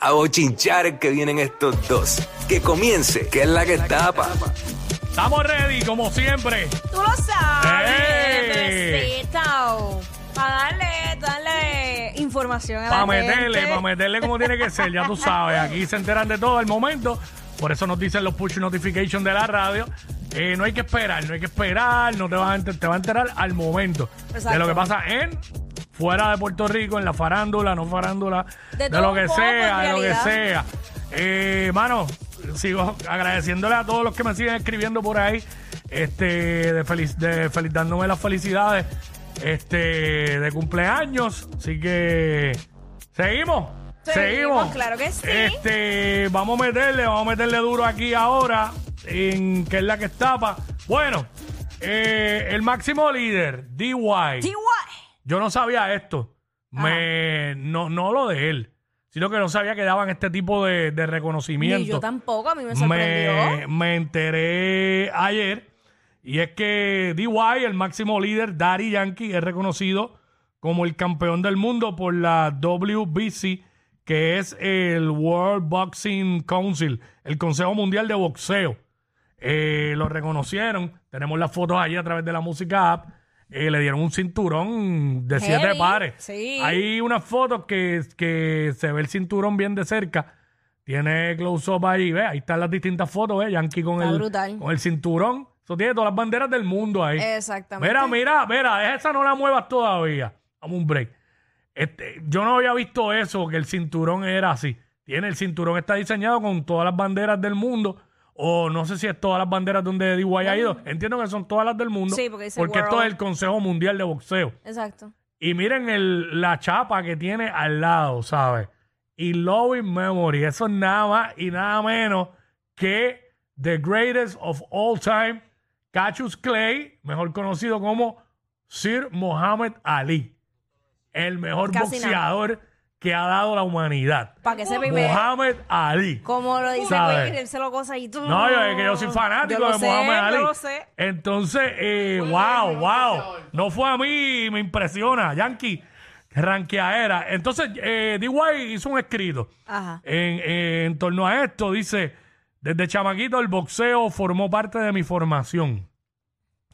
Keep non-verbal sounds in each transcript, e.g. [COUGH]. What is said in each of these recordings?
a bochinchar que vienen estos dos. Que comience, que es la que tapa. Estamos ready, como siempre. Tú lo sabes, bebecito. Para darle, darle información a Para la meterle, gente. para meterle como tiene que ser, ya tú sabes. Aquí se enteran de todo al momento. Por eso nos dicen los push notifications de la radio. Eh, no hay que esperar, no hay que esperar, no te vas a enter- te va a enterar al momento de Exacto. lo que pasa en fuera de Puerto Rico, en la farándula, no farándula, De lo que poco, sea, de lo que sea. Eh, mano, sigo agradeciéndole a todos los que me siguen escribiendo por ahí, este, de feliz, de feliz, dándome las felicidades, este, de cumpleaños. Así que seguimos. Seguimos, claro que sí. Este, vamos a meterle, vamos a meterle duro aquí ahora, en que es la que estapa. Bueno, eh, el máximo líder, DY. TY. Yo no sabía esto. Me, no, no lo de él, sino que no sabía que daban este tipo de, de reconocimiento. Ni yo tampoco, a mí me sorprendió. me, me enteré ayer. Y es que DY, el máximo líder, Daddy Yankee, es reconocido como el campeón del mundo por la WBC, que es el World Boxing Council, el Consejo Mundial de Boxeo. Eh, lo reconocieron. Tenemos las fotos allí a través de la música app. Eh, le dieron un cinturón de siete Heavy, pares. sí. Hay unas fotos que, que se ve el cinturón bien de cerca. Tiene close-up ahí, ¿ves? Ahí están las distintas fotos, ¿ves? Yankee con Está el, brutal. con el cinturón. Eso tiene todas las banderas del mundo ahí. Exactamente. Mira, mira, mira, esa no la muevas todavía. Vamos un break. Este, yo no había visto eso, que el cinturón era así. Tiene el cinturón está diseñado con todas las banderas del mundo. O no sé si es todas las banderas donde DY ha ido. Entiendo que son todas las del mundo. Sí, porque dice Porque esto World. es el Consejo Mundial de Boxeo. Exacto. Y miren el, la chapa que tiene al lado, ¿sabes? Y Loving Memory. Eso es nada más y nada menos que The Greatest of All Time, Cassius Clay, mejor conocido como Sir Muhammad Ali. El mejor Casi nada. boxeador que ha dado la humanidad. Para que sepa y me- Muhammad Ali. Como lo dice ¿Sabe? Will, él se lo goza y tú. No, yo es que yo soy fanático Yo lo de sé, Muhammad Ali. Yo lo sé. Entonces, eh, wow, wow. No fue a mí, me impresiona. Yankee, ranqueadera. Entonces, eh, DY hizo un escrito Ajá. en, en torno a esto. Dice, desde chamaquito el boxeo formó parte de mi formación.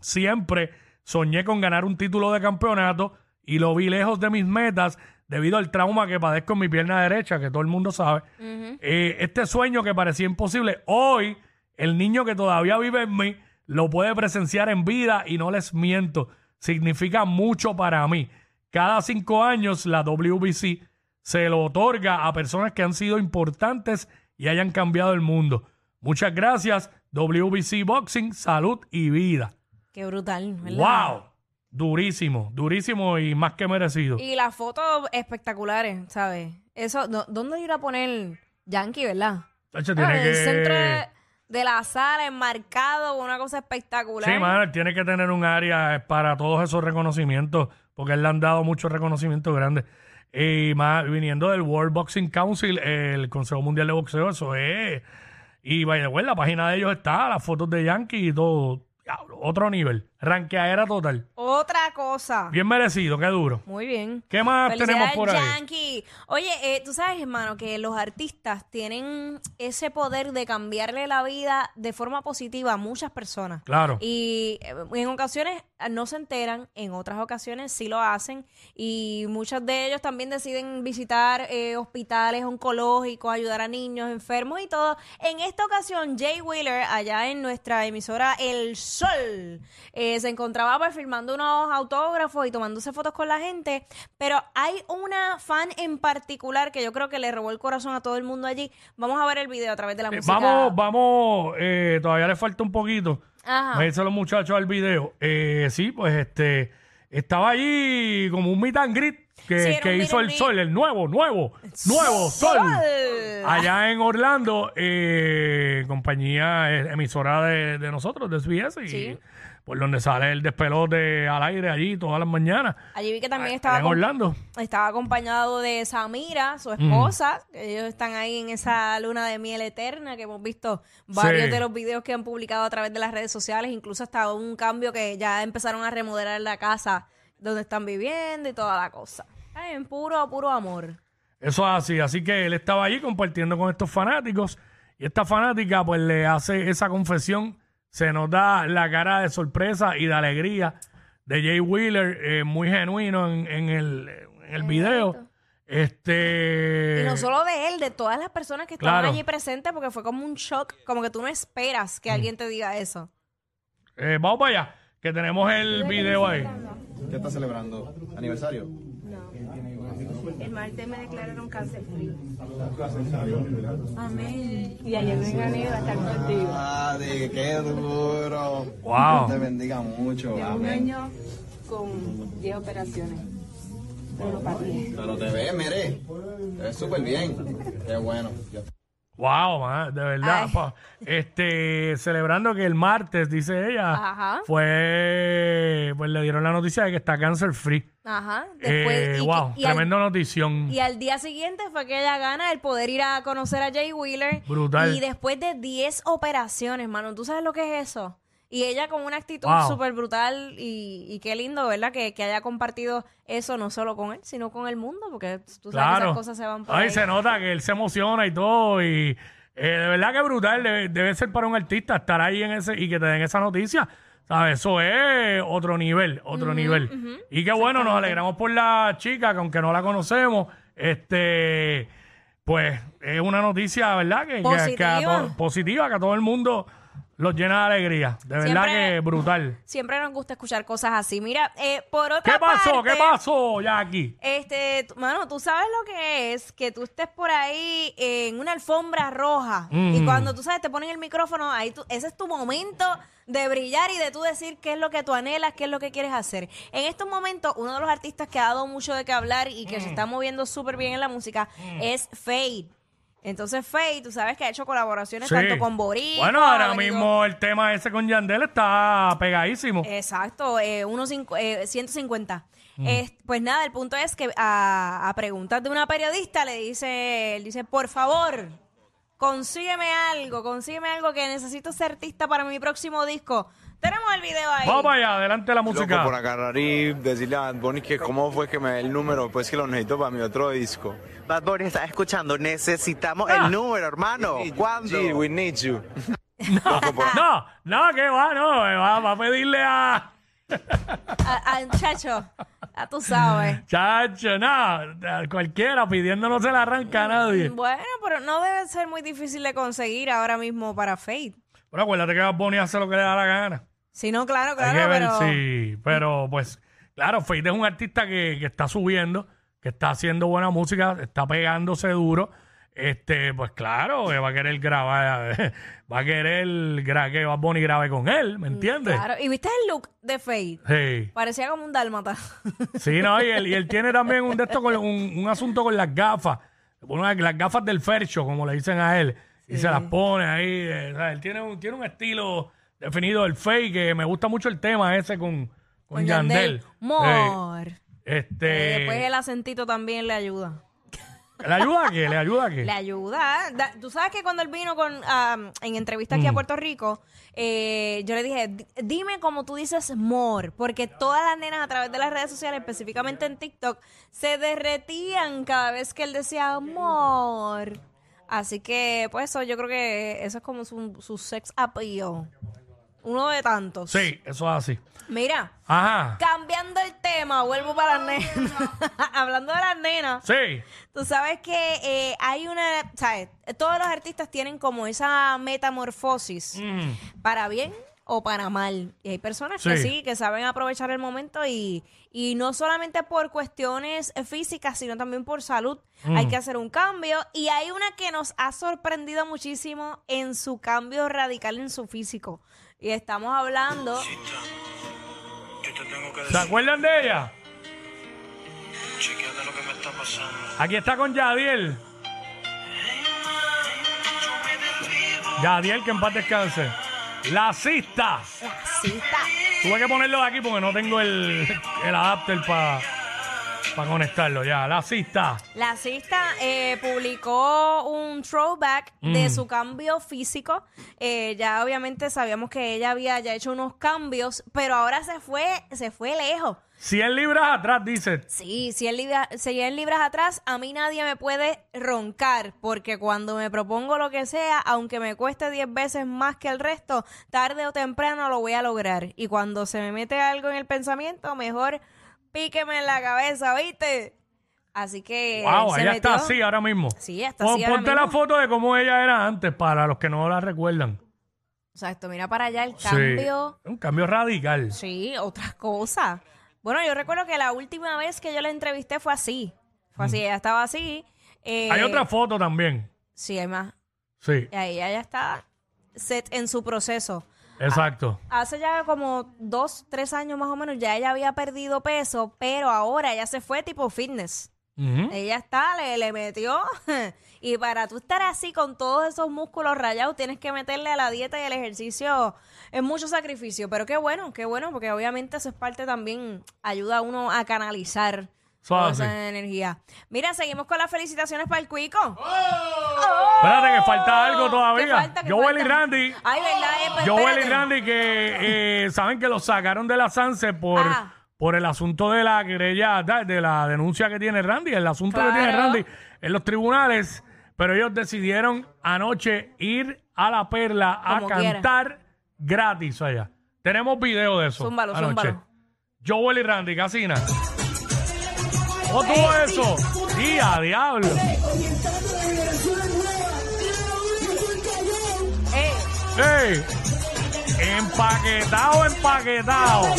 Siempre soñé con ganar un título de campeonato y lo vi lejos de mis metas debido al trauma que padezco en mi pierna derecha, que todo el mundo sabe. Eh, este sueño que parecía imposible, hoy el niño que todavía vive en mí lo puede presenciar en vida y no les miento, significa mucho para mí. Cada cinco años la WBC se lo otorga a personas que han sido importantes y hayan cambiado el mundo. Muchas gracias, WBC Boxing, salud y vida. Qué brutal, ¿verdad? ¡Wow! Durísimo, durísimo y más que merecido. Y las fotos espectaculares, ¿sabes? Eso, no- ¿dónde ir a poner Yankee, verdad? Tacho, Ah, tiene en el que- centro de, de la sala, enmarcado, una cosa espectacular. Sí, mano, él tiene que tener un área para todos esos reconocimientos, porque él le han dado muchos reconocimientos grandes. Y más, viniendo del World Boxing Council, el Consejo Mundial de Boxeo, eso es. Y vaya, bueno, la página de ellos está, las fotos de Yankee y todo. Diablo, otro nivel. Ranqueadera total. Otra cosa. Bien merecido, qué duro. Muy bien. ¿Qué más tenemos por ahí? Yankee. Oye, eh, tú sabes, hermano, que los artistas tienen ese poder de cambiarle la vida de forma positiva a muchas personas. Claro. Y eh, en ocasiones eh, no se enteran, en otras ocasiones sí lo hacen. Y muchos de ellos también deciden visitar eh, hospitales oncológicos, ayudar a niños enfermos y todo. En esta ocasión, Jay Wheeler, allá en nuestra emisora El Sol, eh, se encontraba pues, firmando unos autógrafos y tomándose fotos con la gente. Pero hay una fan en particular que yo creo que le robó el corazón a todo el mundo allí. Vamos a ver el video a través de la Eh, música. Vamos, vamos, eh, todavía le falta un poquito. Ajá. Dicen los muchachos al video. Eh, sí, pues este, estaba allí como un meet and greet que, Sí, era que un meet hizo el sol, el nuevo, nuevo, nuevo sol. Allá en Orlando, eh, compañía eh, emisora de, de nosotros, de SBS, y Sí. por donde sale el despelote al aire allí todas las mañanas. Allí vi que también estaba, en acom- Orlando. estaba acompañado de Samira, Mm. su esposa. Ellos están ahí en esa luna de miel eterna que hemos visto varios Sí. de los videos que han publicado a través de las redes sociales. Incluso hasta un cambio que ya empezaron a remodelar la casa donde están viviendo y toda la cosa. Ay, en puro, puro amor. Eso es así. Así que él estaba allí compartiendo con estos fanáticos y esta fanática pues le hace esa confesión. Se nos da la cara de sorpresa y de alegría de Jay Wheeler, eh, muy genuino en, en el, en el video. Este. Y no solo de él, de todas las personas que estaban Claro. allí presentes, porque fue como un shock, como que tú no esperas Mm. que alguien te diga eso. eh, vamos para allá, que tenemos el video ahí. ¿Qué está celebrando? ¿Aniversario? Martes me declararon cáncer free. Amén. Y ayer me gané a estar contigo. Ah, de qué duro. Wow. Dios te bendiga mucho. Llevo un año con 10 operaciones. Pero te ves, mire. Te ves súper bien. Qué bueno. Wow, man, de verdad. Pa. Este, celebrando que el martes, dice ella, Ajá. fue, pues le dieron la noticia de que está cancer free. Ajá. Después, Eh, y, wow, y al, tremendo notición. y al día siguiente fue que ella gana el poder ir a conocer a Jay Wheeler. Brutal. Y después de 10 operaciones, mano, ¿tú sabes lo que es eso? Y ella con una actitud Wow. súper brutal y, y qué lindo, ¿verdad? Que, que haya compartido eso no solo con él, sino con el mundo, porque tú sabes que esas cosas se van por Ay, ahí. se nota que él se emociona y todo. Y eh, de verdad que brutal. Debe, debe ser para un artista estar ahí en ese y que te den esa noticia. ¿Sabes? Eso es otro nivel, otro nivel. Y qué bueno, nos alegramos por la chica, que aunque no la conocemos, este, pues es una noticia, ¿verdad? Que, que- que a Positiva. to- positiva, que a todo el mundo los llena de alegría. De verdad Siempre- que brutal. Siempre nos gusta escuchar cosas así. Mira, eh, por otra ¿Qué pasó? parte, ¿Qué pasó, Jackie? Este, mano, tú sabes lo que es que tú estés por ahí en una alfombra roja Mm. y cuando tú sabes te ponen el micrófono, ahí tú, ese es tu momento de brillar y de tú decir qué es lo que tú anhelas, qué es lo que quieres hacer. En estos momentos, uno de los artistas que ha dado mucho de qué hablar y que se Mm. está moviendo súper bien en la música es Fade. Entonces Fade, tú sabes que ha hecho colaboraciones Sí. tanto con Boris. Bueno, ahora mismo el tema ese con Yandel está pegadísimo. Exacto, eh, unos cincu- eh, 150. Mm. Es- pues nada, el punto es que a, a preguntas de una periodista le dice, él dice, por favor, consígueme algo, consígueme algo que necesito ser artista para mi próximo disco. Tenemos el video ahí. Vamos para allá, adelante la Loco música. por agarrar y decirle a Bad Bunny que cómo fue que me dé el número, pues que lo necesito para mi otro disco. Bad Bunny está escuchando. Necesitamos Ah. el número, hermano. ¿Cuándo? Sí, we need you. [LAUGHS] Loco por- No, no, que va, no, va, va a pedirle a A, a- chacho, ya tú sabes. Chacho, no, a cualquiera pidiendo no se la arranca a nadie. Bueno, pero no debe ser muy difícil de conseguir ahora mismo para Fade. Pero acuérdate que Bad Bunny hace lo que le da la gana. Si no, claro, Hay claro, que ver pero... si, pero pues, claro, Fade es un artista que, que está subiendo, que está haciendo buena música, está pegándose duro. Este, pues claro, que va a querer grabar, [LAUGHS] va a querer gra- que Bad Bunny grabe con él, ¿me entiendes? Claro, y viste el look de Fade. Sí. Parecía como un dálmata. [LAUGHS] Sí, no, y él, y él tiene también un, de esto con, un, un asunto con las gafas. Una- las gafas del fercho, como le dicen a él, y se las pone ahí. eh, o sea, él tiene un, tiene un estilo definido del fake, que me gusta mucho el tema ese con, con, Con Yandel. Yandel. Mor. Sí. Este, Eh, después el acentito también le ayuda. ¿Le ayuda a qué? ¿Le ayuda a qué? [LAUGHS] Le ayuda. Da- Tú sabes que cuando él vino con en entrevista aquí a Puerto Rico, eh, yo le dije, "Di- dime como tú dices more, porque todas las nenas a través de las redes sociales, específicamente en TikTok, se derretían cada vez que él decía more. Así que, pues eso, yo creo que eso es como su, su sex appeal. Uno de tantos. Sí, eso es así. Mira, Ajá. cambiando el tema, vuelvo para las nenas. [LAUGHS] Hablando de las nenas. Sí. Tú sabes que eh, hay una, ¿sabes? Todos los artistas tienen como esa metamorfosis, Mm. para bien o para mal. Y hay personas que Sí. sí, que saben aprovechar el momento y, y no solamente por cuestiones físicas, sino también por salud. Mm. Hay que hacer un cambio y hay una que nos ha sorprendido muchísimo en su cambio radical en su físico. Y estamos hablando... ¿Se acuerdan de ella? Aquí está con Yadiel. Yadiel, que en paz descanse. La cista. Sí, está. Tuve que ponerlo aquí porque no tengo el, el adapter para para conectarlo ya. La cista. La cista eh, publicó un throwback de su cambio físico. Eh, ya obviamente sabíamos que ella había ya hecho unos cambios, pero ahora se fue, se fue lejos. 100 libras atrás, dice. Sí, 100 libras, 100 libras atrás, a mí nadie me puede roncar, porque cuando me propongo lo que sea, aunque me cueste 10 veces más que el resto, tarde o temprano lo voy a lograr. Y cuando se me mete algo en el pensamiento, mejor píqueme en la cabeza, ¿viste? Así que Wow, se ella metió. está así ahora mismo. Sí, está Pon- así ahora Ponte la mismo. foto de cómo ella era antes para los que no la recuerdan. Exacto, mira para allá el Sí. cambio. Un cambio radical. Sí, otra cosa. Bueno, yo recuerdo que la última vez que yo la entrevisté fue así. Fue así, ella estaba así. eh, Hay otra foto también. Sí, hay más. Sí, Y ahí ella está set en su proceso. Exacto. Hace ya como dos, tres años más o menos, ya ella había perdido peso, pero ahora ella se fue tipo fitness. Ella está, le, le metió. [LAUGHS] y para tú estar así con todos esos músculos rayados, tienes que meterle a la dieta y el ejercicio. Es mucho sacrificio, pero qué bueno, qué bueno, porque obviamente eso es parte también, ayuda a uno a canalizar toda Suave. esa energía. Mira, seguimos con las felicitaciones para el Cuico. Espérate que falta algo ¿Qué todavía. falta? ¿Qué Joel y falta? Randy. Ay, ¿verdad? Eh, pues, Joel y espérate. Randy que eh, saben que lo sacaron de la Sanse por, Ah. por el asunto de la querella, da- de la denuncia que tiene Randy, el asunto que tiene. Randy en los tribunales, pero ellos decidieron anoche ir a la perla a Como quiera. cantar gratis allá. Tenemos video de eso. Zúmbalo, anoche. zúmbalo. Joel y Randy, Casina. ¿Cómo tuvo eso? Sí, a diablo. ¡Ey! Empaquetado, empaquetado.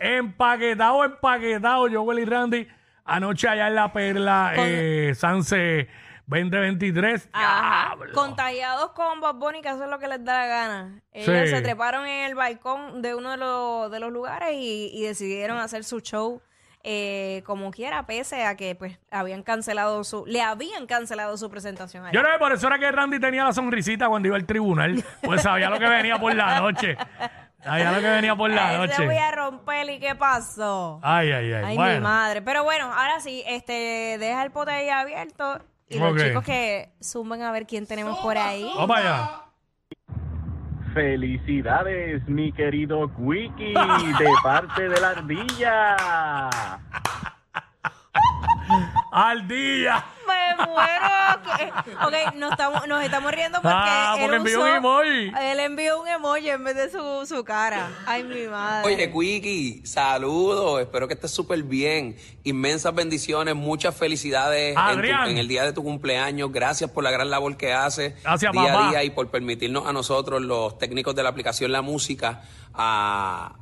Empaquetado, empaquetado. Joel y Randy. Anoche allá en La Perla, eh, Sanse 2023. Ajá. Diablo. Contagiados con Bad Bunny, que eso es lo que les da la gana. Ellos Sí. se treparon en el balcón de uno de los, de los lugares y, y decidieron hacer su show eh, como quiera, pese a que pues habían cancelado su, le habían cancelado su presentación. Yo creo que por eso era que Randy tenía la sonrisita cuando iba al tribunal. Pues sabía lo que venía por la noche. Sabía lo que venía por la Ay, se noche. voy a romper y qué pasó. Ay, ay, ay. Ay, mi bueno. madre. Pero bueno, ahora sí, este, deja el pote ahí abierto y los Ok. chicos que zumben a ver quién tenemos por ahí. Vamos allá. Felicidades, mi querido Quickie, [LAUGHS] de parte de la ardilla. [LAUGHS] Al día. Me muero. que- Ok, nos estamos, nos estamos riendo porque, Ah, porque él envió usó- un emoji. Él envió un emoji en vez de su, su cara. Ay, mi madre. Oye, Quiki, saludos, espero que estés súper bien. Inmensas bendiciones, muchas felicidades en, tu- en el día de tu cumpleaños. Gracias por la gran labor que haces Gracias, día a día y por permitirnos a nosotros, los técnicos de la aplicación La Música, a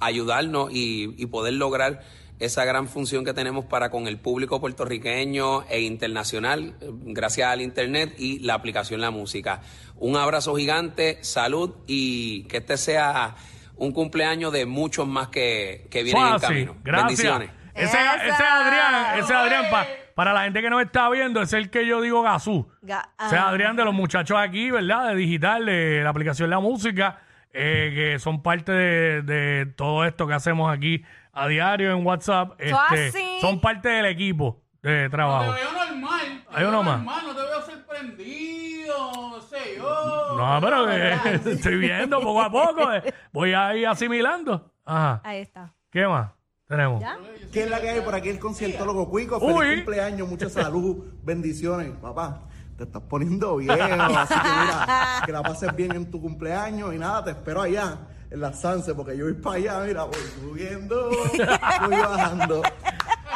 ayudarnos y, y poder lograr esa gran función que tenemos para con el público puertorriqueño e internacional, eh, gracias al Internet y la aplicación La Música. Un abrazo gigante, salud y que este sea un cumpleaños de muchos más que, que vienen en Fácil. camino. Gracias. Bendiciones. Ese, ese Adrián, ese Adrián, pa- para la gente que no está viendo, es el que yo digo Gazú. Ga- Ese ah. Adrián de los muchachos aquí, ¿verdad? De digital, de la aplicación La Música, eh, que son parte de, de todo esto que hacemos aquí a diario en WhatsApp. Este, así. son parte del equipo de trabajo. Te veo normal. te Hay veo uno más. normal, No te veo sorprendido, no sé yo. No, pero que [LAUGHS] estoy viendo poco a poco. eh. Voy a ir asimilando. Ajá. Ahí está. ¿Qué más tenemos? ¿Ya? ¿Qué es la que hay por aquí? El conciertólogo Cuico. Feliz Uy. cumpleaños, mucha salud, [LAUGHS] bendiciones, papá. Te estás poniendo viejo, así que mira, que la pases bien en tu cumpleaños y nada, te espero allá en la Sanse, porque yo voy para allá, mira, voy subiendo, [LAUGHS] voy bajando.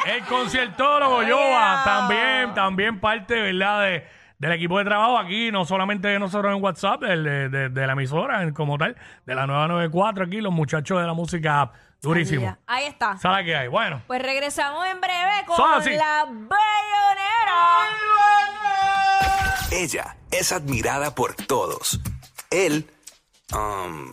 El conciertólogo Yoba, también, también parte, ¿verdad? De, del equipo de trabajo aquí, no solamente de nosotros en WhatsApp, del- de, de- de la emisora como tal, de la nueva 94 aquí, los muchachos de la música app. Durísimo. Ahí, está. ¿Sabes qué hay? Bueno, Pues regresamos en breve con Son así. la bayonera. Ella es admirada por todos. Él, um,